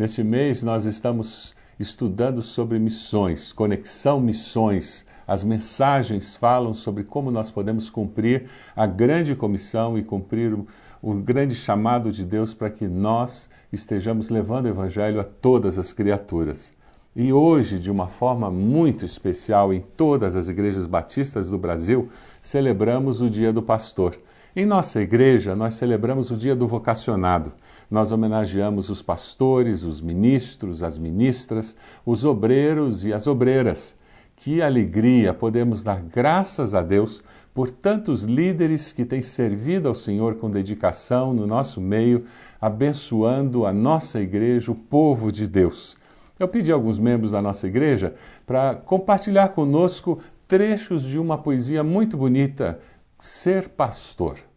Neste mês nós estamos estudando sobre missões, conexão missões. As mensagens falam sobre como nós podemos cumprir a grande comissão e cumprir o, o grande chamado de Deus para que nós estejamos levando o Evangelho a todas as criaturas. E hoje, de uma forma muito especial, em todas as igrejas batistas do Brasil, celebramos o Dia do Pastor. Em nossa igreja, nós celebramos o Dia do Vocacionado. Nós homenageamos os pastores, os ministros, as ministras, os obreiros e as obreiras. Que alegria podemos dar graças a Deus por tantos líderes que têm servido ao Senhor com dedicação no nosso meio, abençoando a nossa igreja, o povo de Deus. Eu pedi a alguns membros da nossa igreja para compartilhar conosco trechos de uma poesia muito bonita, Ser Pastor.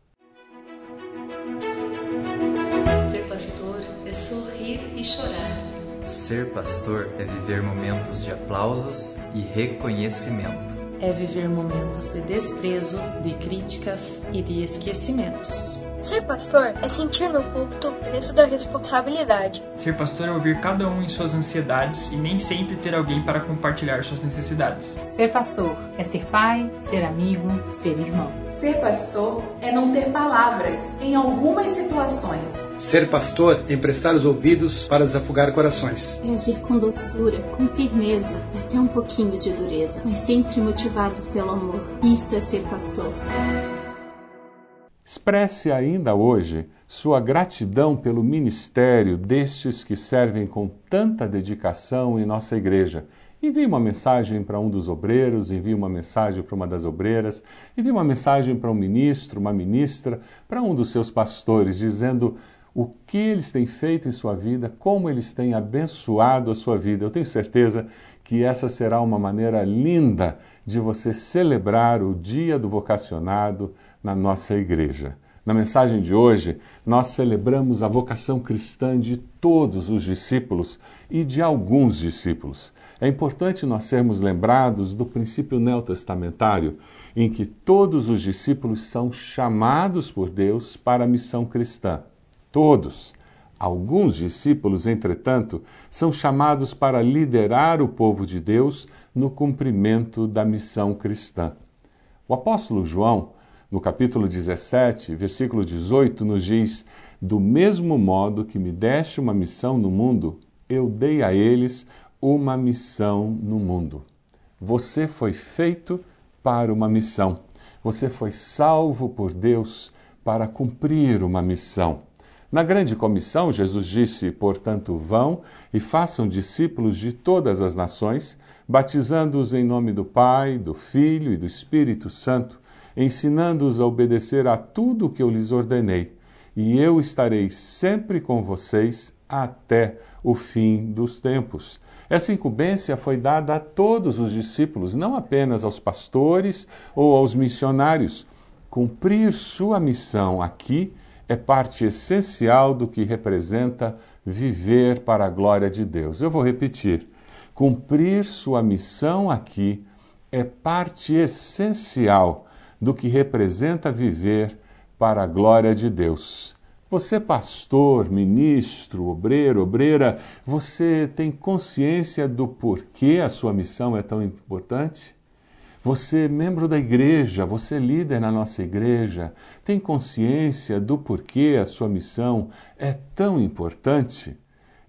E chorar. Ser pastor é viver momentos de aplausos e reconhecimento. É viver momentos de desprezo, de críticas e de esquecimentos. Ser pastor é sentir no púlpito o peso da responsabilidade. Ser pastor é ouvir cada um em suas ansiedades e nem sempre ter alguém para compartilhar suas necessidades. Ser pastor é ser pai, ser amigo, ser irmão. Ser pastor é não ter palavras em algumas situações. Ser pastor é emprestar os ouvidos para desafogar corações. É agir com doçura, com firmeza, até um pouquinho de dureza, mas sempre motivados pelo amor. Isso é ser pastor. Expresse ainda hoje sua gratidão pelo ministério destes que servem com tanta dedicação em nossa igreja. Envie uma mensagem para um dos obreiros, envie uma mensagem para uma das obreiras, envie uma mensagem para um ministro, uma ministra, para um dos seus pastores, dizendo o que eles têm feito em sua vida, como eles têm abençoado a sua vida. Eu tenho certeza que essa será uma maneira linda de você celebrar o Dia do Vocacionado na nossa igreja. Na mensagem de hoje, nós celebramos a vocação cristã de todos os discípulos e de alguns discípulos. É importante nós sermos lembrados do princípio neotestamentário, em que todos os discípulos são chamados por Deus para a missão cristã. Todos. Alguns discípulos, entretanto, são chamados para liderar o povo de Deus no cumprimento da missão cristã. O apóstolo João, no capítulo 17, versículo 18, nos diz: Do mesmo modo que me deste uma missão no mundo, eu dei a eles uma missão no mundo. Você foi feito para uma missão. Você foi salvo por Deus para cumprir uma missão. Na grande comissão, Jesus disse: Portanto, vão e façam discípulos de todas as nações, batizando-os em nome do Pai, do Filho e do Espírito Santo, ensinando-os a obedecer a tudo o que eu lhes ordenei. E eu estarei sempre com vocês até o fim dos tempos. Essa incumbência foi dada a todos os discípulos, não apenas aos pastores ou aos missionários. Cumprir sua missão aqui é parte essencial do que representa viver para a glória de Deus. Eu vou repetir. Cumprir sua missão aqui é parte essencial do que representa viver para a glória de Deus. Você, pastor, ministro, obreiro, obreira, você tem consciência do porquê a sua missão é tão importante? Você, membro da igreja, você, líder na nossa igreja, tem consciência do porquê a sua missão é tão importante?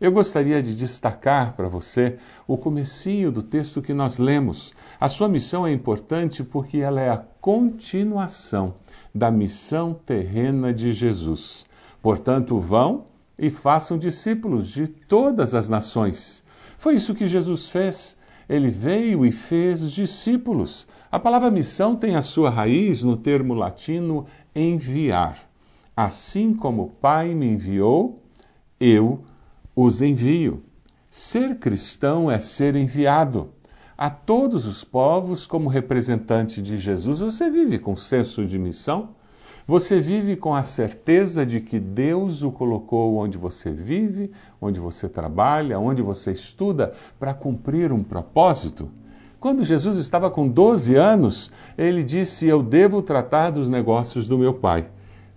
Eu gostaria de destacar para você o comecinho do texto que nós lemos. A sua missão é importante porque ela é a continuação da missão terrena de Jesus. Portanto, vão e façam discípulos de todas as nações. Foi isso que Jesus fez ele veio e fez discípulos. A palavra missão tem a sua raiz no termo latino enviar. Assim como o Pai me enviou, eu os envio. Ser cristão é ser enviado. A todos os povos, como representante de Jesus, você vive com senso de missão? Você vive com a certeza de que Deus o colocou onde você vive, onde você trabalha, onde você estuda, para cumprir um propósito? Quando Jesus estava com 12 anos, ele disse: Eu devo tratar dos negócios do meu pai.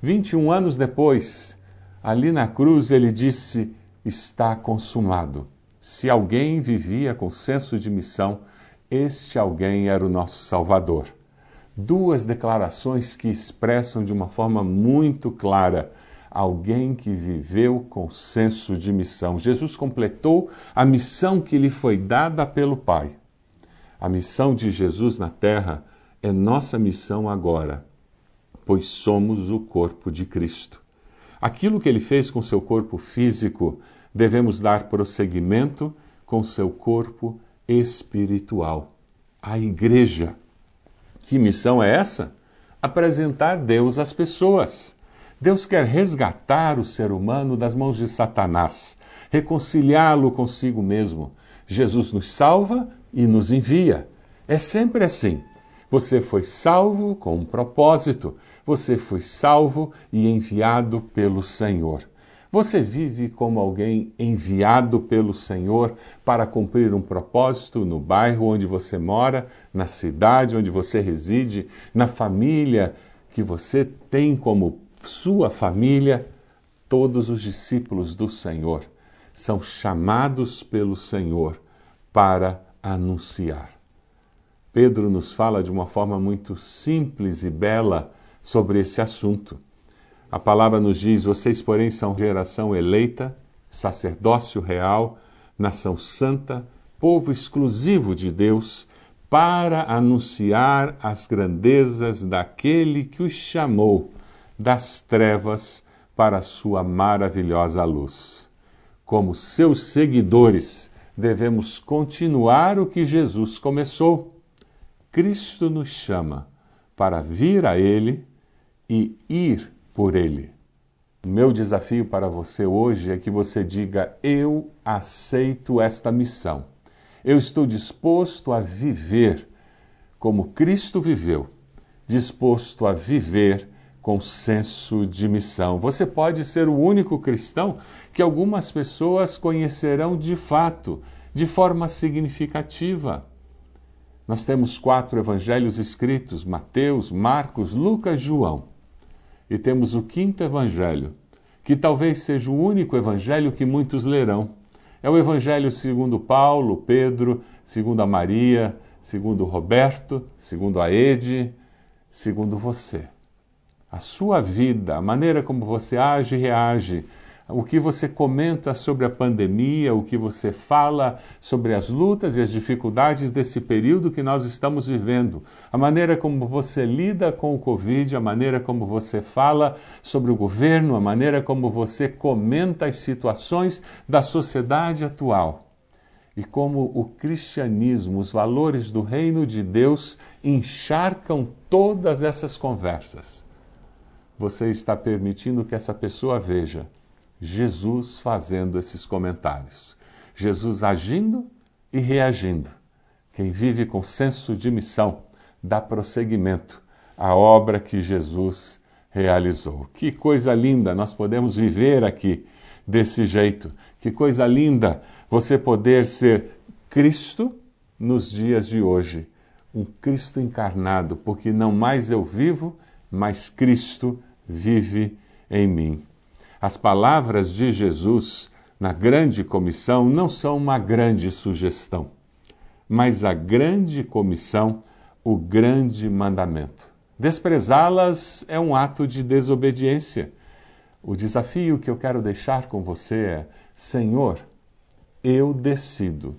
21 anos depois, ali na cruz, ele disse: está consumado. Se alguém vivia com senso de missão, este alguém era o nosso Salvador. Duas declarações que expressam de uma forma muito clara alguém que viveu com senso de missão. Jesus completou a missão que lhe foi dada pelo Pai. A missão de Jesus na terra é nossa missão agora, pois somos o corpo de Cristo. Aquilo que ele fez com seu corpo físico, devemos dar prosseguimento com seu corpo espiritual, a igreja. Que missão é essa? Apresentar Deus às pessoas. Deus quer resgatar o ser humano das mãos de Satanás, reconciliá-lo consigo mesmo. Jesus nos salva e nos envia. É sempre assim. Você foi salvo com um propósito. Você foi salvo e enviado pelo Senhor. Você vive como alguém enviado pelo Senhor para cumprir um propósito no bairro onde você mora, na cidade onde você reside, na família que você tem como sua família. Todos os discípulos do Senhor são chamados pelo Senhor para anunciar. Pedro nos fala de uma forma muito simples e bela sobre esse assunto. A palavra nos diz: Vocês, porém, são geração eleita, sacerdócio real, nação santa, povo exclusivo de Deus, para anunciar as grandezas daquele que os chamou das trevas para a sua maravilhosa luz. Como seus seguidores, devemos continuar o que Jesus começou. Cristo nos chama para vir a Ele e ir por Ele. Meu desafio para você hoje é que você diga: Eu aceito esta missão. Eu estou disposto a viver como Cristo viveu, disposto a viver com senso de missão. Você pode ser o único cristão que algumas pessoas conhecerão de fato, de forma significativa. Nós temos quatro evangelhos escritos: Mateus, Marcos, Lucas, João. E temos o quinto evangelho, que talvez seja o único evangelho que muitos lerão. É o evangelho segundo Paulo, Pedro, segundo a Maria, segundo Roberto, segundo a Ede, segundo você a sua vida, a maneira como você age e reage, o que você comenta sobre a pandemia, o que você fala sobre as lutas e as dificuldades desse período que nós estamos vivendo, a maneira como você lida com o Covid, a maneira como você fala sobre o governo, a maneira como você comenta as situações da sociedade atual. E como o cristianismo, os valores do reino de Deus encharcam todas essas conversas você está permitindo que essa pessoa veja Jesus fazendo esses comentários, Jesus agindo e reagindo. Quem vive com senso de missão dá prosseguimento à obra que Jesus realizou. Que coisa linda nós podemos viver aqui desse jeito. Que coisa linda você poder ser Cristo nos dias de hoje. Um Cristo encarnado, porque não mais eu vivo, mas Cristo vive em mim. As palavras de Jesus na grande comissão não são uma grande sugestão, mas a grande comissão, o grande mandamento. Desprezá-las é um ato de desobediência. O desafio que eu quero deixar com você é: Senhor, eu decido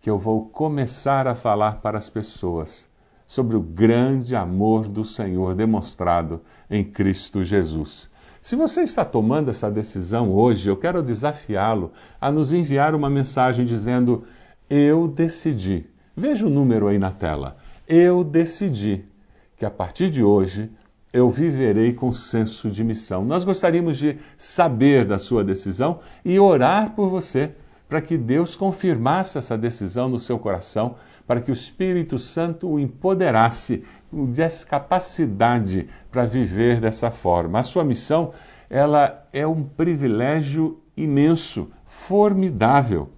que eu vou começar a falar para as pessoas sobre o grande amor do Senhor demonstrado em Cristo Jesus. Se você está tomando essa decisão hoje, eu quero desafiá-lo a nos enviar uma mensagem dizendo: Eu decidi. Veja o número aí na tela. Eu decidi que a partir de hoje eu viverei com senso de missão. Nós gostaríamos de saber da sua decisão e orar por você para que Deus confirmasse essa decisão no seu coração, para que o Espírito Santo o empoderasse, o desse capacidade para viver dessa forma. A sua missão, ela é um privilégio imenso, formidável.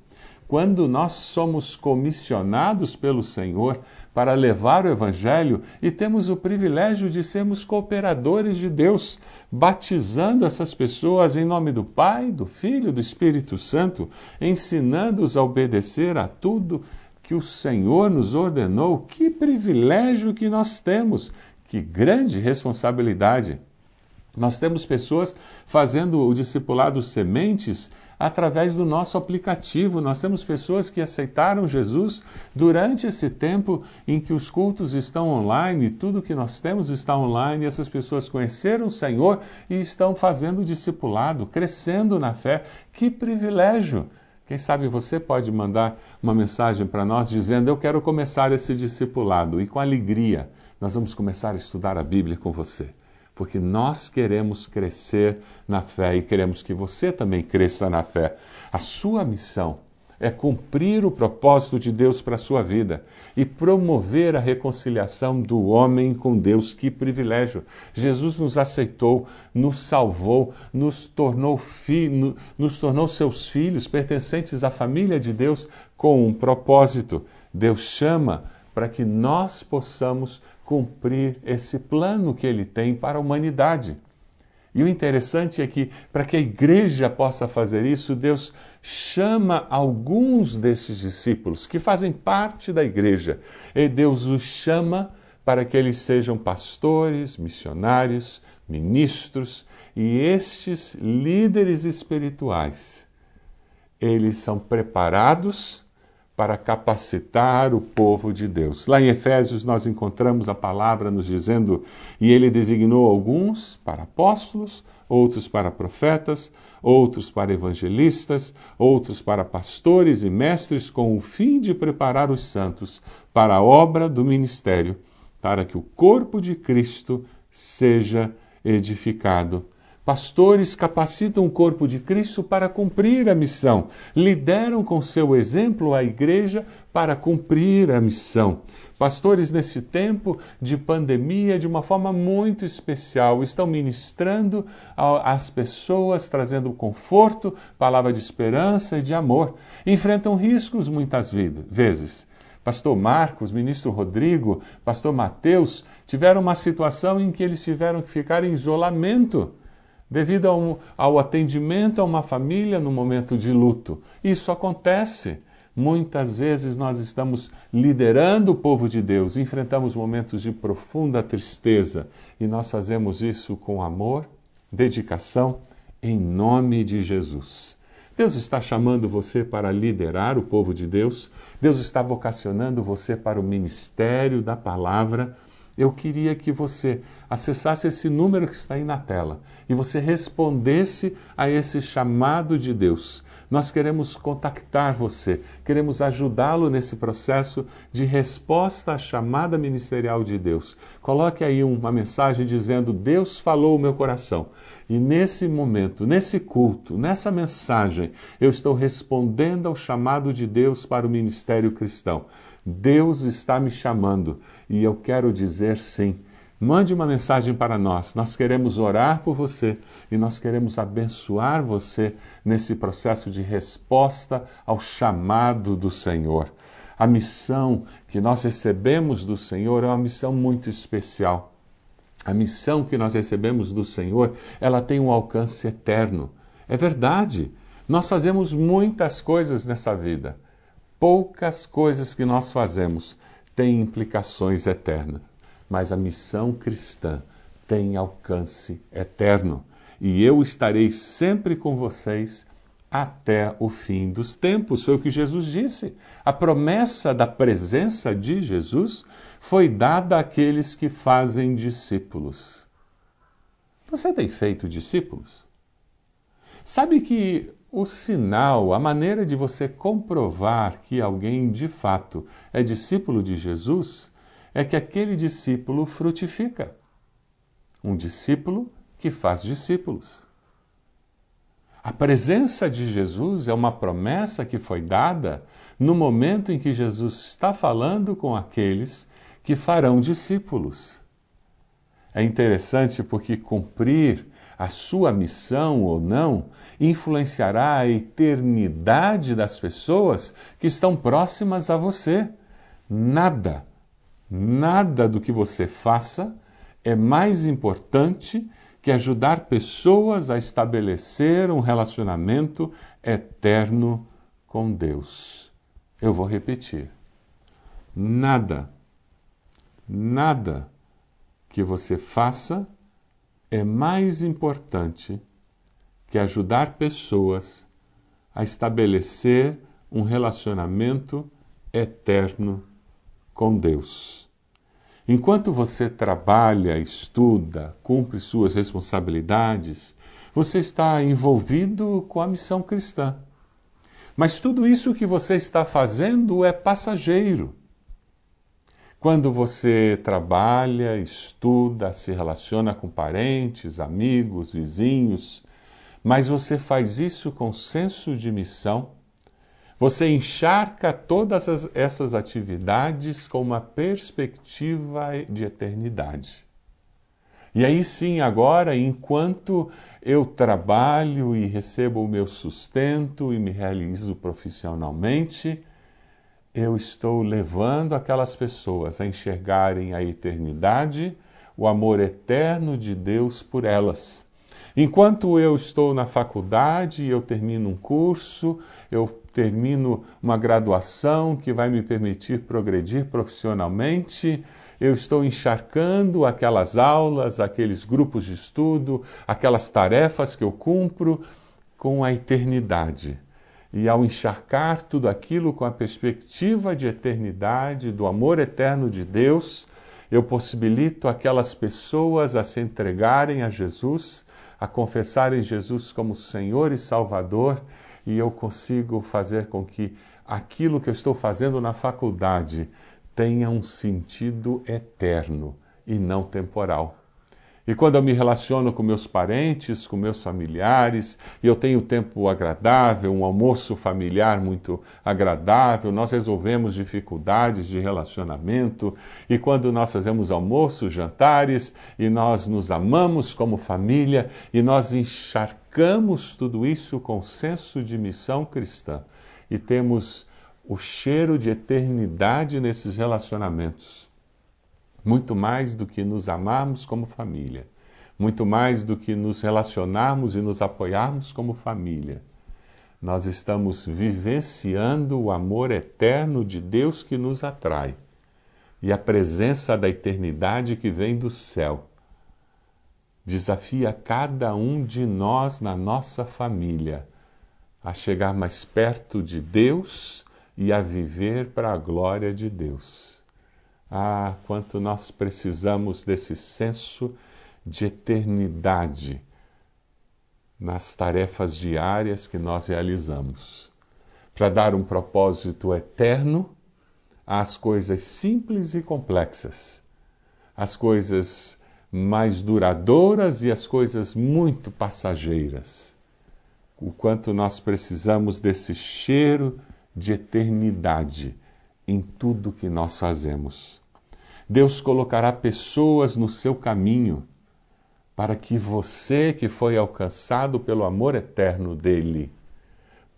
quando nós somos comissionados pelo Senhor para levar o Evangelho e temos o privilégio de sermos cooperadores de Deus, batizando essas pessoas em nome do Pai, do Filho e do Espírito Santo, ensinando-os a obedecer a tudo que o Senhor nos ordenou. Que privilégio que nós temos! Que grande responsabilidade! Nós temos pessoas fazendo o discipulado sementes através do nosso aplicativo. Nós temos pessoas que aceitaram Jesus durante esse tempo em que os cultos estão online, tudo que nós temos está online, essas pessoas conheceram o Senhor e estão fazendo discipulado, crescendo na fé. Que privilégio! Quem sabe você pode mandar uma mensagem para nós dizendo: Eu quero começar esse discipulado e com alegria nós vamos começar a estudar a Bíblia com você porque nós queremos crescer na fé e queremos que você também cresça na fé. A sua missão é cumprir o propósito de Deus para a sua vida e promover a reconciliação do homem com Deus. Que privilégio! Jesus nos aceitou, nos salvou, nos tornou, fi, nos tornou seus filhos, pertencentes à família de Deus, com um propósito. Deus chama para que nós possamos cumprir esse plano que ele tem para a humanidade. E o interessante é que, para que a igreja possa fazer isso, Deus chama alguns desses discípulos que fazem parte da igreja, e Deus os chama para que eles sejam pastores, missionários, ministros, e estes líderes espirituais, eles são preparados para capacitar o povo de Deus. Lá em Efésios nós encontramos a palavra nos dizendo: e ele designou alguns para apóstolos, outros para profetas, outros para evangelistas, outros para pastores e mestres, com o fim de preparar os santos para a obra do ministério, para que o corpo de Cristo seja edificado Pastores capacitam o corpo de Cristo para cumprir a missão, lideram com seu exemplo a igreja para cumprir a missão. Pastores, nesse tempo de pandemia, de uma forma muito especial, estão ministrando às pessoas, trazendo conforto, palavra de esperança e de amor. Enfrentam riscos muitas vezes. Pastor Marcos, ministro Rodrigo, pastor Mateus tiveram uma situação em que eles tiveram que ficar em isolamento devido ao, ao atendimento a uma família no momento de luto. Isso acontece. Muitas vezes nós estamos liderando o povo de Deus, enfrentamos momentos de profunda tristeza e nós fazemos isso com amor, dedicação, em nome de Jesus. Deus está chamando você para liderar o povo de Deus, Deus está vocacionando você para o ministério da palavra eu queria que você acessasse esse número que está aí na tela e você respondesse a esse chamado de Deus. Nós queremos contactar você, queremos ajudá-lo nesse processo de resposta à chamada ministerial de Deus. Coloque aí uma mensagem dizendo: Deus falou o meu coração. E nesse momento, nesse culto, nessa mensagem, eu estou respondendo ao chamado de Deus para o ministério cristão. Deus está me chamando e eu quero dizer sim. Mande uma mensagem para nós. Nós queremos orar por você e nós queremos abençoar você nesse processo de resposta ao chamado do Senhor. A missão que nós recebemos do Senhor é uma missão muito especial. A missão que nós recebemos do Senhor, ela tem um alcance eterno. É verdade. Nós fazemos muitas coisas nessa vida poucas coisas que nós fazemos têm implicações eternas, mas a missão cristã tem alcance eterno. E eu estarei sempre com vocês até o fim dos tempos. Foi o que Jesus disse. A promessa da presença de Jesus foi dada àqueles que fazem discípulos. Você tem feito discípulos? Sabe que o sinal, a maneira de você comprovar que alguém de fato é discípulo de Jesus, é que aquele discípulo frutifica. Um discípulo que faz discípulos. A presença de Jesus é uma promessa que foi dada no momento em que Jesus está falando com aqueles que farão discípulos. É interessante porque cumprir a sua missão ou não, influenciará a eternidade das pessoas que estão próximas a você. Nada, nada do que você faça é mais importante que ajudar pessoas a estabelecer um relacionamento eterno com Deus. Eu vou repetir. Nada, nada que você faça é mais importante que ajudar pessoas a estabelecer um relacionamento eterno com Deus. Enquanto você trabalha, estuda, cumpre suas responsabilidades, você está envolvido com a missão cristã. Mas tudo isso que você está fazendo é passageiro. Quando você trabalha, estuda, se relaciona com parentes, amigos, vizinhos, mas você faz isso com senso de missão, você encharca todas as, essas atividades com uma perspectiva de eternidade. E aí sim, agora, enquanto eu trabalho e recebo o meu sustento e me realizo profissionalmente, eu estou levando aquelas pessoas a enxergarem a eternidade, o amor eterno de Deus por elas. Enquanto eu estou na faculdade, eu termino um curso, eu termino uma graduação que vai me permitir progredir profissionalmente, eu estou encharcando aquelas aulas, aqueles grupos de estudo, aquelas tarefas que eu cumpro com a eternidade. E ao encharcar tudo aquilo com a perspectiva de eternidade, do amor eterno de Deus, eu possibilito aquelas pessoas a se entregarem a Jesus, a confessarem Jesus como Senhor e Salvador e eu consigo fazer com que aquilo que eu estou fazendo na faculdade tenha um sentido eterno e não temporal. E quando eu me relaciono com meus parentes, com meus familiares, e eu tenho tempo agradável, um almoço familiar muito agradável, nós resolvemos dificuldades de relacionamento, e quando nós fazemos almoços, jantares, e nós nos amamos como família, e nós encharcamos tudo isso com senso de missão cristã, e temos o cheiro de eternidade nesses relacionamentos muito mais do que nos amarmos como família, muito mais do que nos relacionarmos e nos apoiarmos como família. Nós estamos vivenciando o amor eterno de Deus que nos atrai e a presença da eternidade que vem do céu. Desafia cada um de nós na nossa família a chegar mais perto de Deus e a viver para a glória de Deus. Ah, quanto nós precisamos desse senso de eternidade nas tarefas diárias que nós realizamos, para dar um propósito eterno às coisas simples e complexas, às coisas mais duradouras e às coisas muito passageiras. O quanto nós precisamos desse cheiro de eternidade em tudo que nós fazemos. Deus colocará pessoas no seu caminho para que você, que foi alcançado pelo amor eterno dele,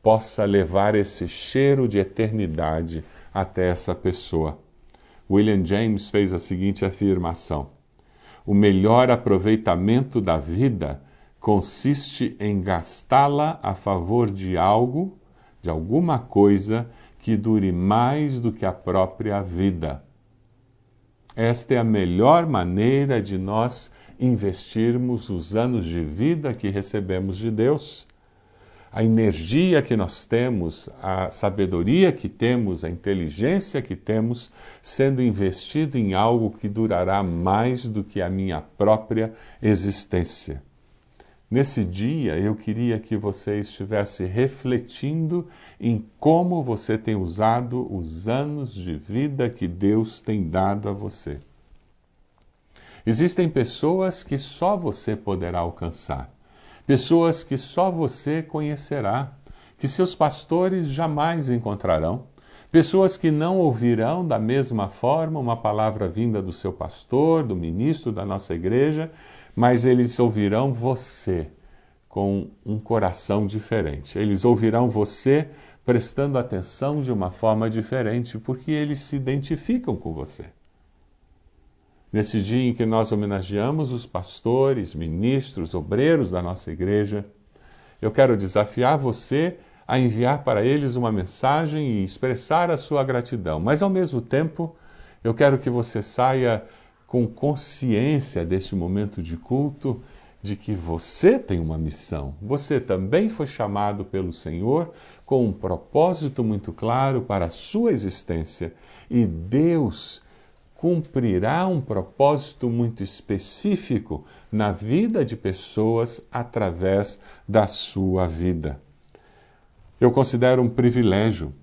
possa levar esse cheiro de eternidade até essa pessoa. William James fez a seguinte afirmação: O melhor aproveitamento da vida consiste em gastá-la a favor de algo, de alguma coisa que dure mais do que a própria vida. Esta é a melhor maneira de nós investirmos os anos de vida que recebemos de Deus. A energia que nós temos, a sabedoria que temos, a inteligência que temos, sendo investido em algo que durará mais do que a minha própria existência. Nesse dia, eu queria que você estivesse refletindo em como você tem usado os anos de vida que Deus tem dado a você. Existem pessoas que só você poderá alcançar, pessoas que só você conhecerá, que seus pastores jamais encontrarão, Pessoas que não ouvirão da mesma forma uma palavra vinda do seu pastor, do ministro da nossa igreja, mas eles ouvirão você com um coração diferente. Eles ouvirão você prestando atenção de uma forma diferente, porque eles se identificam com você. Nesse dia em que nós homenageamos os pastores, ministros, obreiros da nossa igreja, eu quero desafiar você a enviar para eles uma mensagem e expressar a sua gratidão. Mas, ao mesmo tempo, eu quero que você saia com consciência deste momento de culto, de que você tem uma missão. Você também foi chamado pelo Senhor com um propósito muito claro para a sua existência. E Deus cumprirá um propósito muito específico na vida de pessoas através da sua vida. Eu considero um privilégio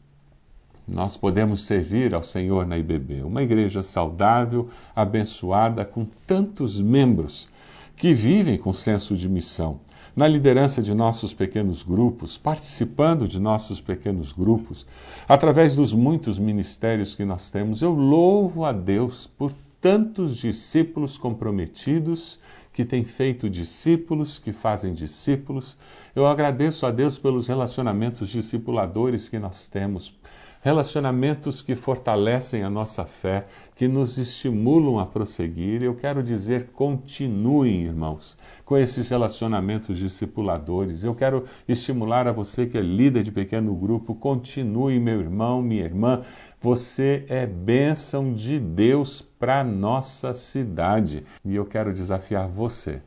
nós podemos servir ao Senhor na IBB, uma igreja saudável, abençoada, com tantos membros que vivem com senso de missão, na liderança de nossos pequenos grupos, participando de nossos pequenos grupos, através dos muitos ministérios que nós temos. Eu louvo a Deus por tantos discípulos comprometidos que têm feito discípulos, que fazem discípulos. Eu agradeço a Deus pelos relacionamentos discipuladores que nós temos, relacionamentos que fortalecem a nossa fé, que nos estimulam a prosseguir. Eu quero dizer, continuem, irmãos, com esses relacionamentos discipuladores. Eu quero estimular a você que é líder de pequeno grupo, continue, meu irmão, minha irmã. Você é bênção de Deus para nossa cidade. E eu quero desafiar você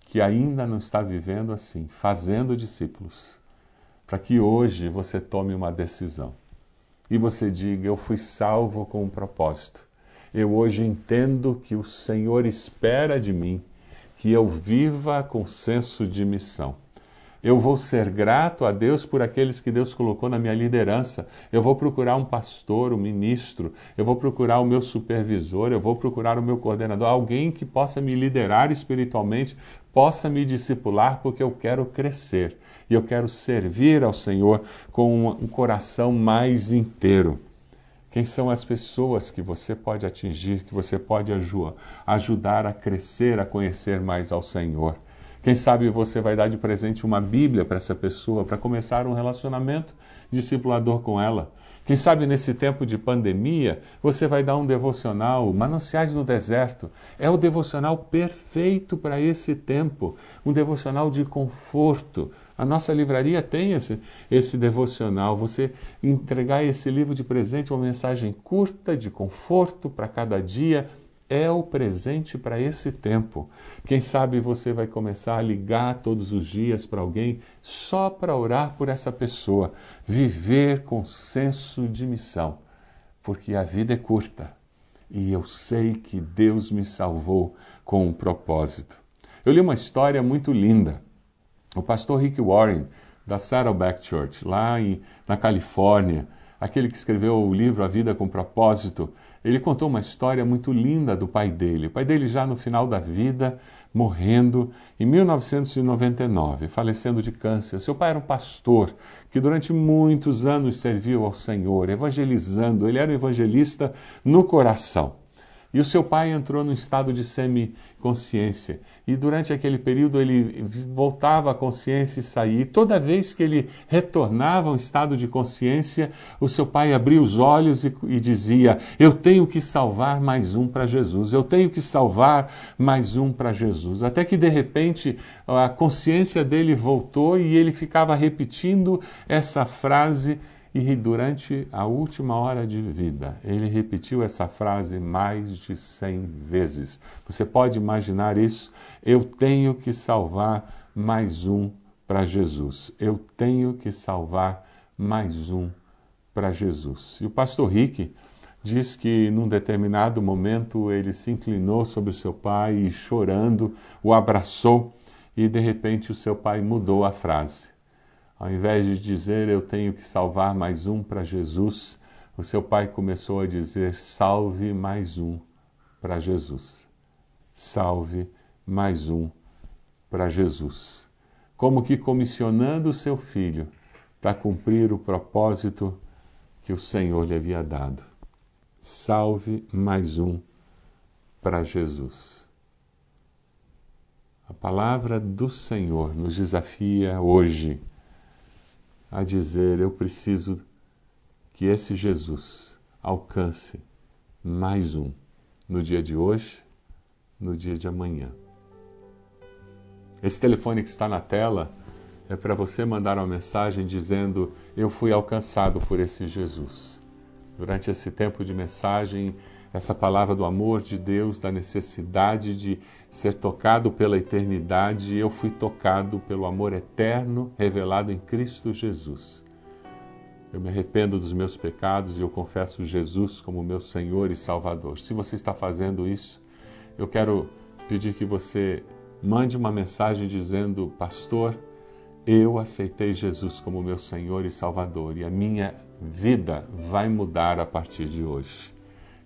que ainda não está vivendo assim, fazendo discípulos, para que hoje você tome uma decisão e você diga: Eu fui salvo com um propósito. Eu hoje entendo que o Senhor espera de mim que eu viva com senso de missão. Eu vou ser grato a Deus por aqueles que Deus colocou na minha liderança. Eu vou procurar um pastor, um ministro, eu vou procurar o meu supervisor, eu vou procurar o meu coordenador, alguém que possa me liderar espiritualmente, possa me discipular, porque eu quero crescer e eu quero servir ao Senhor com um coração mais inteiro. Quem são as pessoas que você pode atingir, que você pode ajudar a crescer, a conhecer mais ao Senhor? Quem sabe você vai dar de presente uma Bíblia para essa pessoa, para começar um relacionamento discipulador com ela. Quem sabe nesse tempo de pandemia você vai dar um devocional, Mananciais no Deserto. É o devocional perfeito para esse tempo, um devocional de conforto. A nossa livraria tem esse, esse devocional. Você entregar esse livro de presente, uma mensagem curta, de conforto para cada dia, é o presente para esse tempo. Quem sabe você vai começar a ligar todos os dias para alguém só para orar por essa pessoa. Viver com senso de missão, porque a vida é curta e eu sei que Deus me salvou com um propósito. Eu li uma história muito linda. O pastor Rick Warren, da Saddleback Church, lá em, na Califórnia, aquele que escreveu o livro A Vida com Propósito, ele contou uma história muito linda do pai dele. O pai dele, já no final da vida, morrendo em 1999, falecendo de câncer. Seu pai era um pastor que durante muitos anos serviu ao Senhor, evangelizando. Ele era um evangelista no coração. E o seu pai entrou num estado de semiconsciência. E durante aquele período ele voltava à consciência e saía. E toda vez que ele retornava a um estado de consciência, o seu pai abria os olhos e, e dizia: Eu tenho que salvar mais um para Jesus, eu tenho que salvar mais um para Jesus. Até que de repente a consciência dele voltou e ele ficava repetindo essa frase e durante a última hora de vida, ele repetiu essa frase mais de cem vezes. Você pode imaginar isso? Eu tenho que salvar mais um para Jesus. Eu tenho que salvar mais um para Jesus. E o pastor Rick diz que num determinado momento ele se inclinou sobre o seu pai e chorando o abraçou e de repente o seu pai mudou a frase. Ao invés de dizer eu tenho que salvar mais um para Jesus, o seu pai começou a dizer salve mais um para Jesus. Salve mais um para Jesus. Como que comissionando o seu filho para cumprir o propósito que o Senhor lhe havia dado. Salve mais um para Jesus. A palavra do Senhor nos desafia hoje a dizer: eu preciso que esse Jesus alcance mais um no dia de hoje, no dia de amanhã. Esse telefone que está na tela é para você mandar uma mensagem dizendo: Eu fui alcançado por esse Jesus. Durante esse tempo de mensagem, essa palavra do amor de Deus, da necessidade de ser tocado pela eternidade, eu fui tocado pelo amor eterno revelado em Cristo Jesus. Eu me arrependo dos meus pecados e eu confesso Jesus como meu Senhor e Salvador. Se você está fazendo isso, eu quero pedir que você mande uma mensagem dizendo: Pastor, eu aceitei Jesus como meu Senhor e Salvador e a minha vida vai mudar a partir de hoje.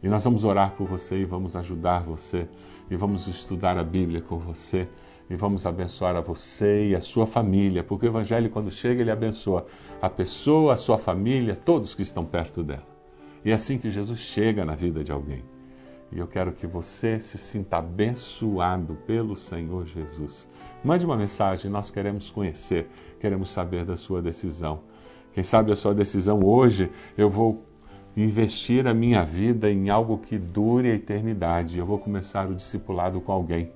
E nós vamos orar por você e vamos ajudar você e vamos estudar a Bíblia com você e vamos abençoar a você e a sua família, porque o Evangelho, quando chega, ele abençoa a pessoa, a sua família, todos que estão perto dela. E é assim que Jesus chega na vida de alguém. E eu quero que você se sinta abençoado pelo Senhor Jesus. Mande uma mensagem, nós queremos conhecer, queremos saber da sua decisão. Quem sabe a sua decisão hoje, eu vou investir a minha vida em algo que dure a eternidade. Eu vou começar o discipulado com alguém.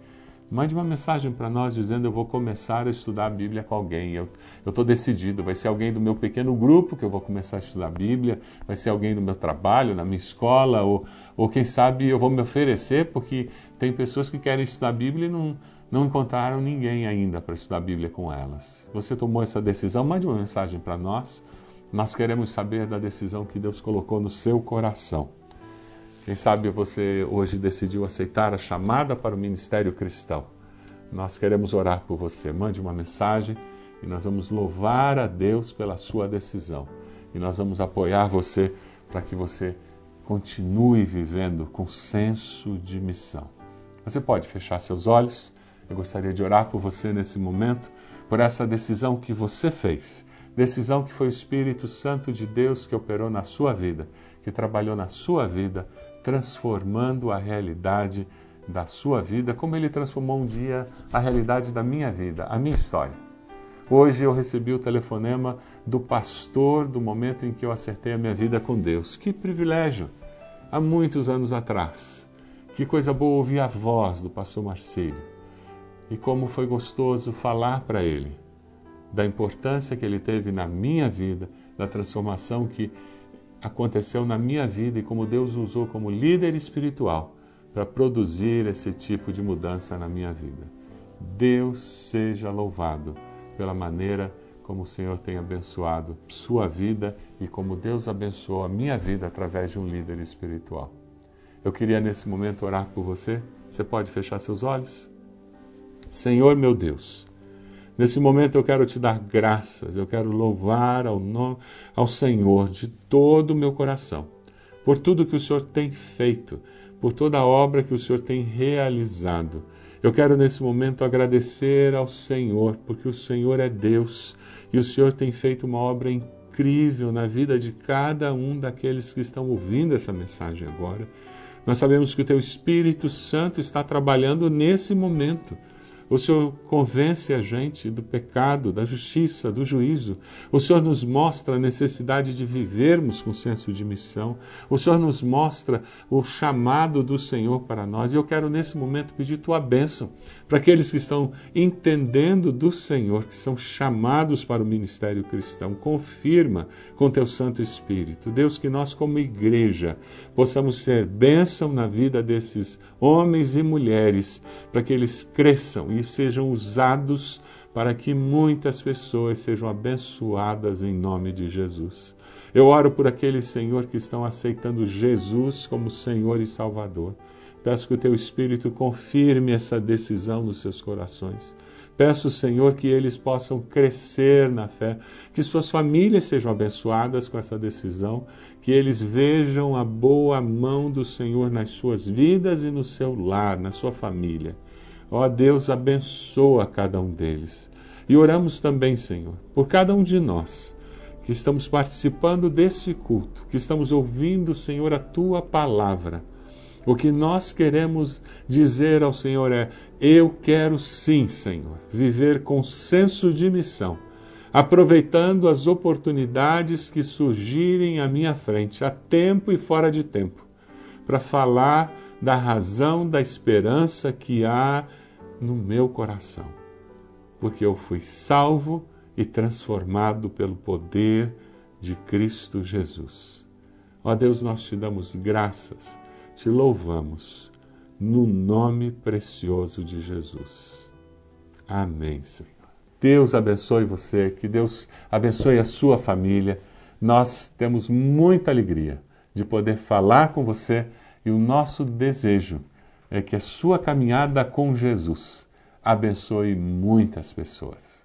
Mande uma mensagem para nós dizendo: Eu vou começar a estudar a Bíblia com alguém. Eu estou decidido. Vai ser alguém do meu pequeno grupo que eu vou começar a estudar a Bíblia, vai ser alguém no meu trabalho, na minha escola, ou, ou quem sabe eu vou me oferecer, porque tem pessoas que querem estudar a Bíblia e não, não encontraram ninguém ainda para estudar a Bíblia com elas. Você tomou essa decisão? Mande uma mensagem para nós. Nós queremos saber da decisão que Deus colocou no seu coração. Quem sabe você hoje decidiu aceitar a chamada para o ministério cristão. Nós queremos orar por você. Mande uma mensagem e nós vamos louvar a Deus pela sua decisão. E nós vamos apoiar você para que você continue vivendo com senso de missão. Você pode fechar seus olhos. Eu gostaria de orar por você nesse momento, por essa decisão que você fez. Decisão que foi o Espírito Santo de Deus que operou na sua vida, que trabalhou na sua vida transformando a realidade da sua vida, como ele transformou um dia a realidade da minha vida, a minha história. Hoje eu recebi o telefonema do pastor do momento em que eu acertei a minha vida com Deus. Que privilégio! Há muitos anos atrás. Que coisa boa ouvir a voz do pastor Marcílio. E como foi gostoso falar para ele da importância que ele teve na minha vida, da transformação que aconteceu na minha vida e como Deus usou como líder espiritual para produzir esse tipo de mudança na minha vida. Deus seja louvado pela maneira como o Senhor tem abençoado sua vida e como Deus abençoou a minha vida através de um líder espiritual. Eu queria nesse momento orar por você. Você pode fechar seus olhos? Senhor meu Deus, Nesse momento eu quero te dar graças, eu quero louvar ao, nome, ao Senhor de todo o meu coração, por tudo que o Senhor tem feito, por toda a obra que o Senhor tem realizado. Eu quero nesse momento agradecer ao Senhor, porque o Senhor é Deus e o Senhor tem feito uma obra incrível na vida de cada um daqueles que estão ouvindo essa mensagem agora. Nós sabemos que o Teu Espírito Santo está trabalhando nesse momento o Senhor convence a gente do pecado, da justiça, do juízo. O Senhor nos mostra a necessidade de vivermos com senso de missão. O Senhor nos mostra o chamado do Senhor para nós. E eu quero nesse momento pedir tua bênção para aqueles que estão entendendo do Senhor, que são chamados para o ministério cristão. Confirma com teu Santo Espírito. Deus, que nós, como igreja, possamos ser bênção na vida desses homens e mulheres, para que eles cresçam e sejam usados para que muitas pessoas sejam abençoadas em nome de Jesus. Eu oro por aqueles, Senhor, que estão aceitando Jesus como Senhor e Salvador. Peço que o teu Espírito confirme essa decisão nos seus corações. Peço, Senhor, que eles possam crescer na fé, que suas famílias sejam abençoadas com essa decisão, que eles vejam a boa mão do Senhor nas suas vidas e no seu lar, na sua família. Ó Deus, abençoa cada um deles. E oramos também, Senhor, por cada um de nós que estamos participando desse culto, que estamos ouvindo, Senhor, a tua palavra. O que nós queremos dizer ao Senhor é: eu quero sim, Senhor, viver com senso de missão, aproveitando as oportunidades que surgirem à minha frente, a tempo e fora de tempo, para falar da razão da esperança que há no meu coração, porque eu fui salvo e transformado pelo poder de Cristo Jesus. Ó Deus, nós te damos graças, te louvamos, no nome precioso de Jesus. Amém, Senhor. Deus abençoe você, que Deus abençoe a sua família. Nós temos muita alegria de poder falar com você e o nosso desejo é que a sua caminhada com Jesus abençoe muitas pessoas.